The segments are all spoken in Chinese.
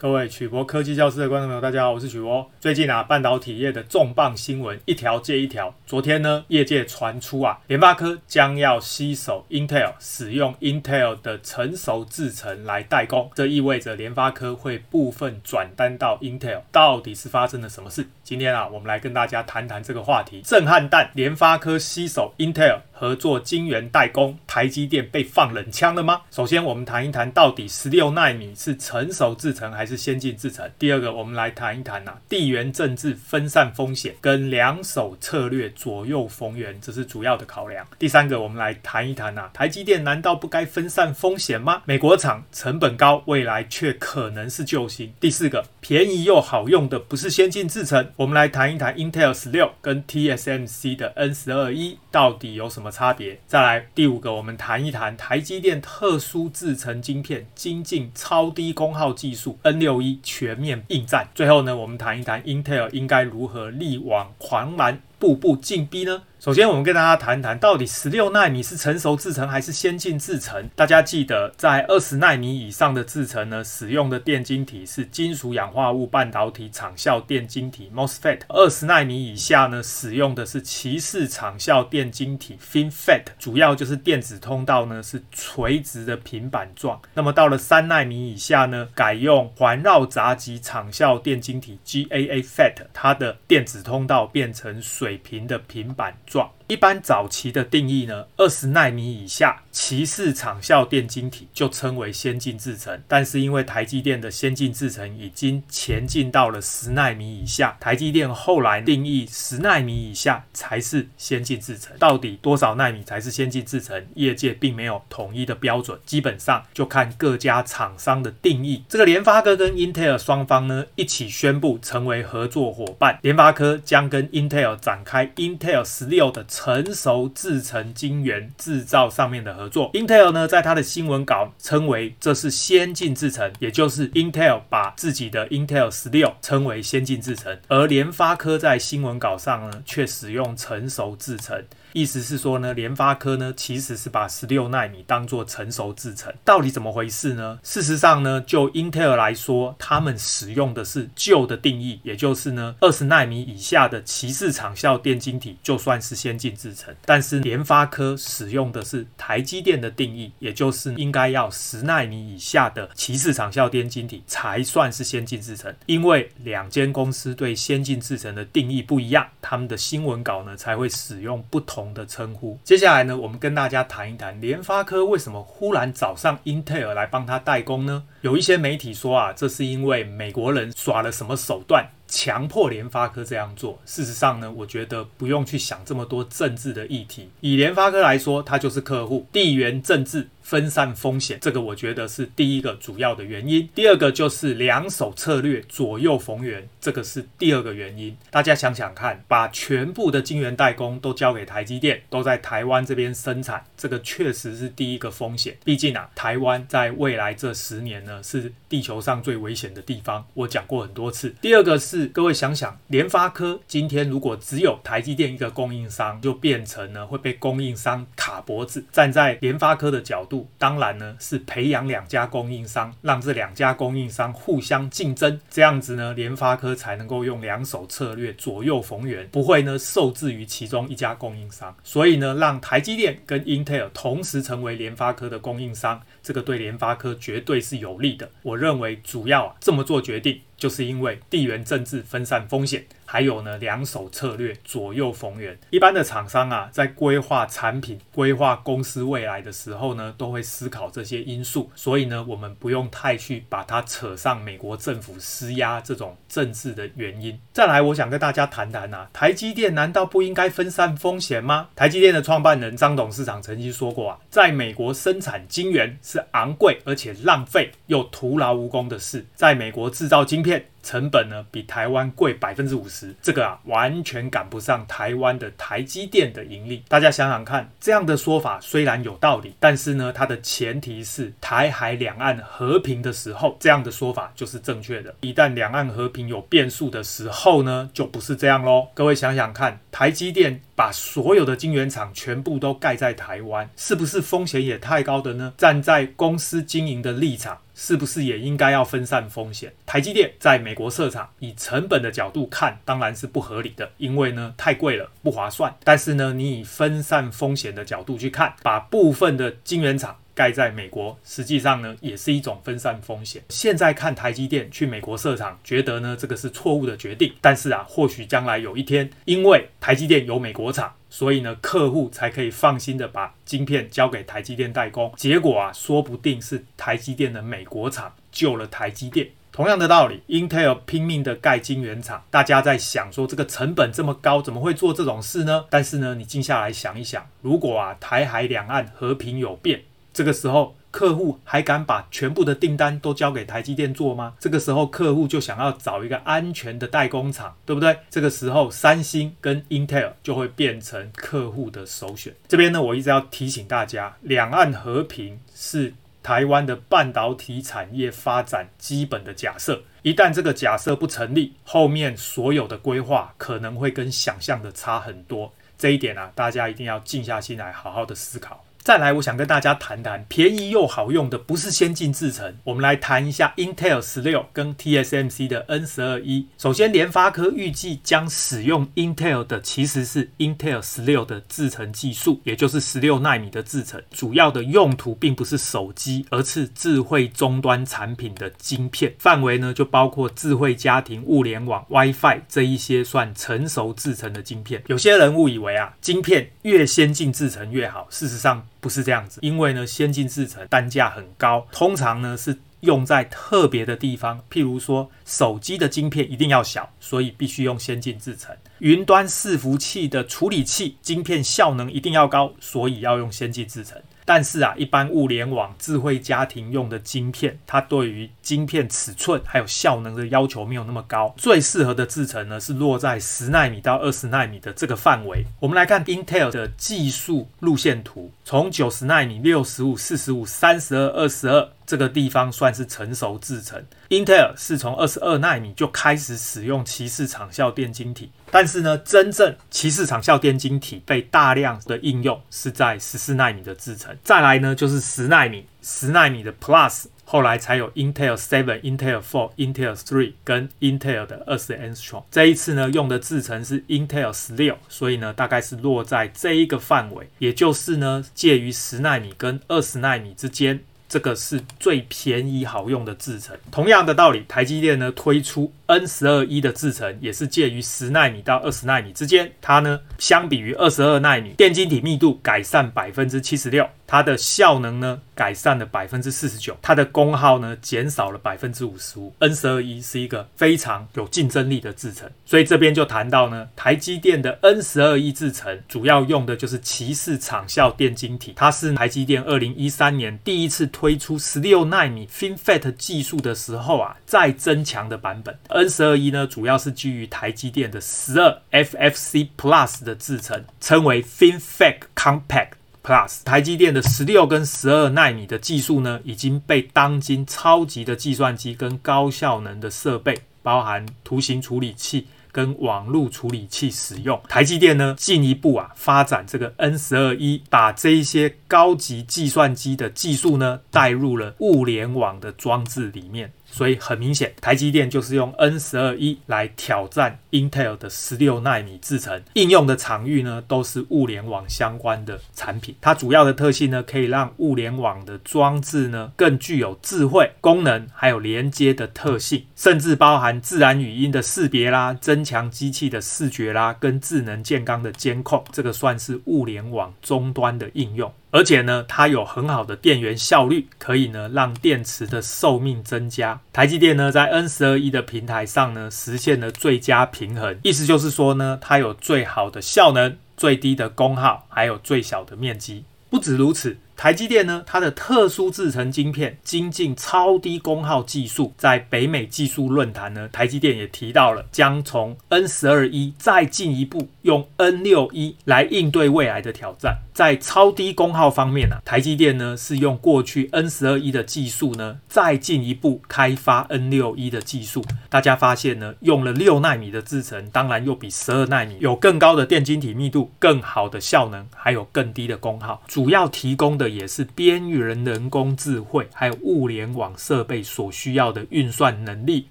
各位曲博科技教室的观众朋友，大家好，我是曲博。最近啊，半导体业的重磅新闻一条接一条。昨天呢，业界传出啊，联发科将要吸手 Intel，使用 Intel 的成熟制程来代工，这意味着联发科会部分转单到 Intel。到底是发生了什么事？今天啊，我们来跟大家谈谈这个话题。震撼弹，联发科吸手 Intel。合作晶圆代工，台积电被放冷枪了吗？首先，我们谈一谈到底十六纳米是成熟制程还是先进制程。第二个，我们来谈一谈呐、地缘政治分散风险跟两手策略左右逢源，这是主要的考量。第三个，我们来谈一谈呐、台积电难道不该分散风险吗？美国厂成本高，未来却可能是救星。第四个，便宜又好用的不是先进制程，我们来谈一谈 Intel 十六跟 TSMC 的 N 十二 E 到底有什么差别？再来第五个，我们谈一谈台积电特殊制成晶片精进超低功耗技术 N 六一全面应战。最后呢，我们谈一谈 Intel 应该如何力挽狂澜，步步进逼呢？首先，我们跟大家谈谈，到底十六纳米是成熟制程还是先进制程？大家记得，在二十纳米以上的制程呢，使用的电晶体是金属氧化物半导体场效电晶体 （MOSFET）。二十纳米以下呢，使用的是鳍式场效电晶体 （FinFET），主要就是电子通道呢是垂直的平板状。那么到了三纳米以下呢，改用环绕杂极场效电晶体 （GAA-FET），它的电子通道变成水平的平板撞。一般早期的定义呢，二十纳米以下骑士场效电晶体就称为先进制程。但是因为台积电的先进制程已经前进到了十纳米以下，台积电后来定义十纳米以下才是先进制程。到底多少纳米才是先进制程？业界并没有统一的标准，基本上就看各家厂商的定义。这个联发科跟 Intel 双方呢一起宣布成为合作伙伴，联发科将跟 Intel 展开 Intel 十六的。成熟制程晶圆制造上面的合作，Intel 呢，在它的新闻稿称为这是先进制程，也就是 Intel 把自己的 Intel 十六称为先进制程，而联发科在新闻稿上呢却使用成熟制程。意思是说呢，联发科呢其实是把十六纳米当做成熟制程，到底怎么回事呢？事实上呢，就 Intel 来说，他们使用的是旧的定义，也就是呢二十纳米以下的鳍式场效电晶体就算是先进制程。但是联发科使用的是台积电的定义，也就是应该要十纳米以下的鳍式场效电晶体才算是先进制程。因为两间公司对先进制程的定义不一样，他们的新闻稿呢才会使用不。同的称呼。接下来呢，我们跟大家谈一谈联发科为什么忽然找上英特尔来帮他代工呢？有一些媒体说啊，这是因为美国人耍了什么手段。强迫联发科这样做，事实上呢，我觉得不用去想这么多政治的议题。以联发科来说，它就是客户，地缘政治分散风险，这个我觉得是第一个主要的原因。第二个就是两手策略左右逢源，这个是第二个原因。大家想想看，把全部的晶圆代工都交给台积电，都在台湾这边生产，这个确实是第一个风险。毕竟啊，台湾在未来这十年呢，是地球上最危险的地方，我讲过很多次。第二个是。各位想想，联发科今天如果只有台积电一个供应商，就变成呢会被供应商卡脖子。站在联发科的角度，当然呢是培养两家供应商，让这两家供应商互相竞争，这样子呢联发科才能够用两手策略左右逢源，不会呢受制于其中一家供应商。所以呢，让台积电跟英特尔同时成为联发科的供应商，这个对联发科绝对是有利的。我认为主要啊这么做决定。就是因为地缘政治分散风险。还有呢，两手策略左右逢源。一般的厂商啊，在规划产品、规划公司未来的时候呢，都会思考这些因素。所以呢，我们不用太去把它扯上美国政府施压这种政治的原因。再来，我想跟大家谈谈啊，台积电难道不应该分散风险吗？台积电的创办人张董事长曾经说过啊，在美国生产晶圆是昂贵而且浪费又徒劳无功的事。在美国制造晶片。成本呢，比台湾贵百分之五十，这个啊完全赶不上台湾的台积电的盈利。大家想想看，这样的说法虽然有道理，但是呢，它的前提是台海两岸和平的时候，这样的说法就是正确的。一旦两岸和平有变数的时候呢，就不是这样喽。各位想想看，台积电把所有的晶圆厂全部都盖在台湾，是不是风险也太高的呢？站在公司经营的立场。是不是也应该要分散风险？台积电在美国设厂，以成本的角度看，当然是不合理的，因为呢太贵了，不划算。但是呢，你以分散风险的角度去看，把部分的晶圆厂盖在美国，实际上呢也是一种分散风险。现在看台积电去美国设厂，觉得呢这个是错误的决定。但是啊，或许将来有一天，因为台积电有美国厂。所以呢，客户才可以放心的把晶片交给台积电代工。结果啊，说不定是台积电的美国厂救了台积电。同样的道理，Intel 拼命的盖晶圆厂，大家在想说这个成本这么高，怎么会做这种事呢？但是呢，你静下来想一想，如果啊，台海两岸和平有变，这个时候。客户还敢把全部的订单都交给台积电做吗？这个时候客户就想要找一个安全的代工厂，对不对？这个时候三星跟 Intel 就会变成客户的首选。这边呢，我一直要提醒大家，两岸和平是台湾的半导体产业发展基本的假设。一旦这个假设不成立，后面所有的规划可能会跟想象的差很多。这一点啊，大家一定要静下心来，好好的思考。再来，我想跟大家谈谈便宜又好用的，不是先进制程。我们来谈一下 Intel 十六跟 TSMC 的 N 十二 E。首先，联发科预计将使用 Intel 的其实是 Intel 十六的制程技术，也就是十六纳米的制程。主要的用途并不是手机，而是智慧终端产品的晶片。范围呢，就包括智慧家庭、物联网、WiFi 这一些算成熟制程的晶片。有些人误以为啊，晶片越先进制程越好，事实上。不是这样子，因为呢，先进制程单价很高，通常呢是用在特别的地方，譬如说手机的晶片一定要小，所以必须用先进制程；云端伺服器的处理器晶片效能一定要高，所以要用先进制程。但是啊，一般物联网、智慧家庭用的晶片，它对于晶片尺寸还有效能的要求没有那么高。最适合的制程呢，是落在十纳米到二十纳米的这个范围。我们来看 Intel 的技术路线图，从九十纳米、六十五、四十五、三十二、二十二这个地方算是成熟制程。Intel 是从二十二纳米就开始使用鳍式场效电晶体。但是呢，真正鳍式场效电晶体被大量的应用是在十四纳米的制程，再来呢就是十纳米、十纳米的 Plus，后来才有 Intel Seven、Intel Four、Intel Three 跟 Intel 的二十 Angstrom。这一次呢用的制程是 Intel 十六，所以呢大概是落在这一个范围，也就是呢介于十纳米跟二十纳米之间。这个是最便宜好用的制程。同样的道理，台积电呢推出 N 十二一的制程，也是介于十纳米到二十纳米之间。它呢相比于二十二纳米，电晶体密度改善百分之七十六，它的效能呢改善了百分之四十九，它的功耗呢减少了百分之五十五。N 十二 E 是一个非常有竞争力的制程，所以这边就谈到呢，台积电的 N 十二 E 制程主要用的就是鳍式场效电晶体，它是台积电二零一三年第一次。推出十六纳米 FinFET 技术的时候啊，再增强的版本 N 十二 E 呢，主要是基于台积电的十二 FFC Plus 的制程，称为 FinFET Compact Plus。台积电的十六跟十二纳米的技术呢，已经被当今超级的计算机跟高效能的设备，包含图形处理器。跟网络处理器使用，台积电呢进一步啊发展这个 N 十二 E，把这一些高级计算机的技术呢带入了物联网的装置里面。所以很明显，台积电就是用 N 十二 E 来挑战 Intel 的十六纳米制程，应用的场域呢都是物联网相关的产品。它主要的特性呢，可以让物联网的装置呢更具有智慧功能，还有连接的特性，甚至包含自然语音的识别啦，增强机器的视觉啦，跟智能健康的监控，这个算是物联网终端的应用。而且呢，它有很好的电源效率，可以呢让电池的寿命增加。台积电呢在 N 十二 E 的平台上呢实现了最佳平衡，意思就是说呢，它有最好的效能、最低的功耗，还有最小的面积。不止如此。台积电呢，它的特殊制程晶片精进超低功耗技术，在北美技术论坛呢，台积电也提到了将从 N 十二 E 再进一步用 N 六 E 来应对未来的挑战。在超低功耗方面啊，台积电呢是用过去 N 十二 E 的技术呢，再进一步开发 N 六 E 的技术。大家发现呢，用了六纳米的制程，当然又比十二纳米有更高的电晶体密度、更好的效能，还有更低的功耗。主要提供的也是边缘人工智慧还有物联网设备所需要的运算能力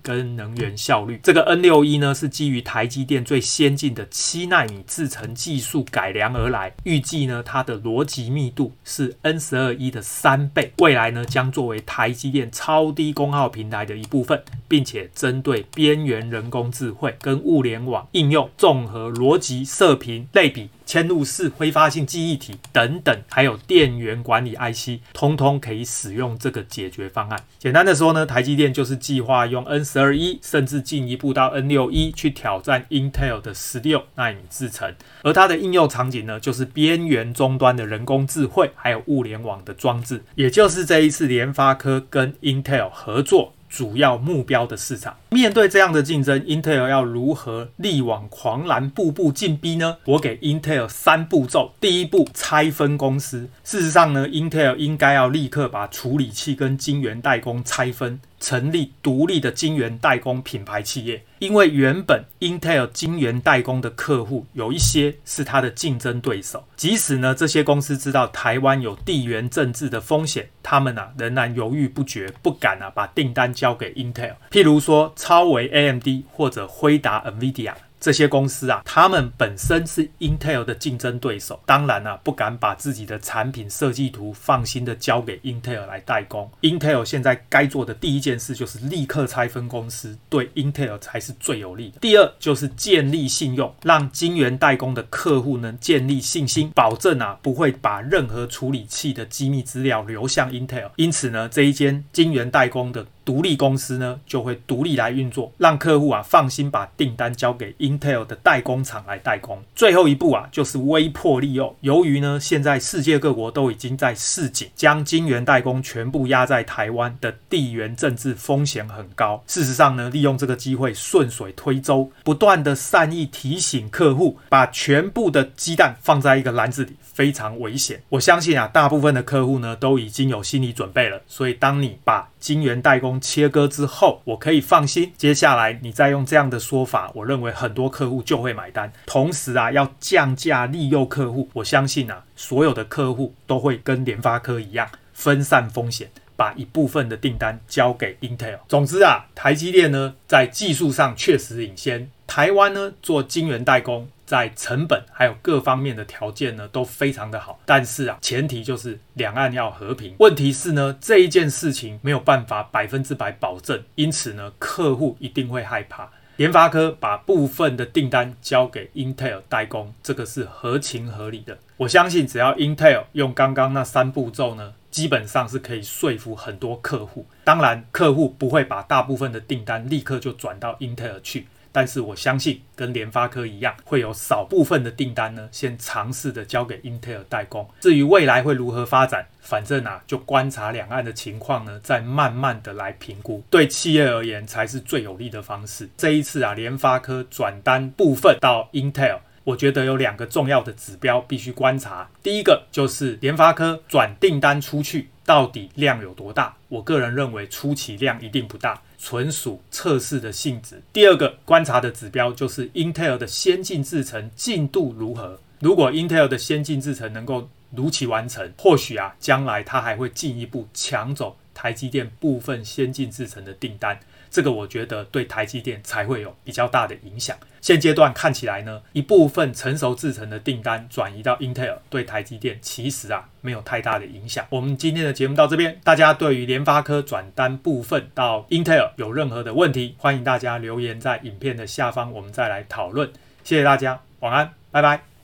跟能源效率。这个 N 六 E 呢是基于台积电最先进的七纳米制程技术改良而来，预计呢它它的逻辑密度是 N 十二 E 的三倍，未来呢将作为台积电超低功耗平台的一部分，并且针对边缘人工智慧跟物联网应用综合逻辑射频类比。嵌入式挥发性记忆体等等，还有电源管理 IC，通通可以使用这个解决方案。简单的说呢，台积电就是计划用 N 十二 E，甚至进一步到 N 六 E 去挑战 Intel 的十六纳米制程。而它的应用场景呢，就是边缘终端的人工智慧，还有物联网的装置，也就是这一次联发科跟 Intel 合作。主要目标的市场，面对这样的竞争，Intel 要如何力挽狂澜，步步进逼呢？我给 Intel 三步骤：第一步，拆分公司。事实上呢，Intel 应该要立刻把处理器跟晶圆代工拆分。成立独立的晶圆代工品牌企业，因为原本 Intel 晶圆代工的客户有一些是他的竞争对手，即使呢这些公司知道台湾有地缘政治的风险，他们啊仍然犹豫不决，不敢啊把订单交给 Intel。譬如说超微 AMD 或者辉达 NVIDIA。这些公司啊，他们本身是 Intel 的竞争对手，当然啊，不敢把自己的产品设计图放心的交给 Intel 来代工。Intel 现在该做的第一件事就是立刻拆分公司，对 Intel 才是最有利的。第二就是建立信用，让晶圆代工的客户能建立信心，保证啊不会把任何处理器的机密资料流向 Intel。因此呢，这一间晶圆代工的独立公司呢，就会独立来运作，让客户啊放心把订单交给 Intel 的代工厂来代工。最后一步啊，就是威迫利诱。由于呢，现在世界各国都已经在示警，将晶圆代工全部压在台湾的地缘政治风险很高。事实上呢，利用这个机会顺水推舟，不断的善意提醒客户，把全部的鸡蛋放在一个篮子里，非常危险。我相信啊，大部分的客户呢都已经有心理准备了。所以，当你把晶圆代工切割之后，我可以放心。接下来你再用这样的说法，我认为很多客户就会买单。同时啊，要降价利诱客户，我相信啊，所有的客户都会跟联发科一样分散风险，把一部分的订单交给 Intel。总之啊，台积电呢在技术上确实领先，台湾呢做晶圆代工。在成本还有各方面的条件呢，都非常的好。但是啊，前提就是两岸要和平。问题是呢，这一件事情没有办法百分之百保证，因此呢，客户一定会害怕。联发科把部分的订单交给 Intel 代工，这个是合情合理的。我相信只要 Intel 用刚刚那三步骤呢，基本上是可以说服很多客户。当然，客户不会把大部分的订单立刻就转到 Intel 去。但是我相信，跟联发科一样，会有少部分的订单呢，先尝试的交给 Intel 代工。至于未来会如何发展，反正啊，就观察两岸的情况呢，再慢慢的来评估。对企业而言，才是最有利的方式。这一次啊，联发科转单部分到 Intel，我觉得有两个重要的指标必须观察。第一个就是联发科转订单出去，到底量有多大？我个人认为初期量一定不大。纯属测试的性质。第二个观察的指标就是 Intel 的先进制程进度如何。如果 Intel 的先进制程能够如期完成，或许啊，将来它还会进一步抢走台积电部分先进制程的订单。这个我觉得对台积电才会有比较大的影响。现阶段看起来呢，一部分成熟制程的订单转移到 Intel，对台积电其实啊没有太大的影响。我们今天的节目到这边，大家对于联发科转单部分到 Intel 有任何的问题，欢迎大家留言在影片的下方，我们再来讨论。谢谢大家，晚安，拜拜。